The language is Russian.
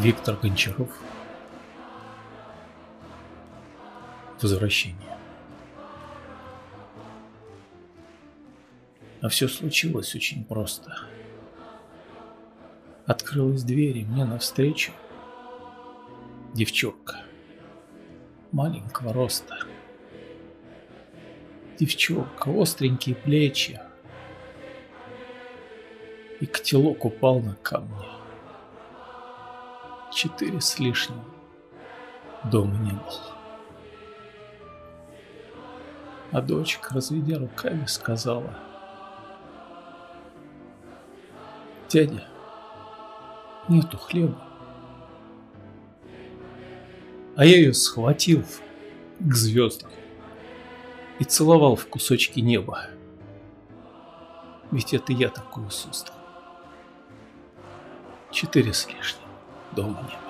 Виктор Гончаров. Возвращение. А все случилось очень просто. Открылась дверь, и мне навстречу девчонка маленького роста. Девчонка, остренькие плечи. И котелок упал на камни. Четыре с лишним. Дома не было. А дочка, разведя руками, сказала. Дядя, нету хлеба. А я ее схватил к звездам и целовал в кусочки неба. Ведь это я такую создал. Четыре с лишним дома не было.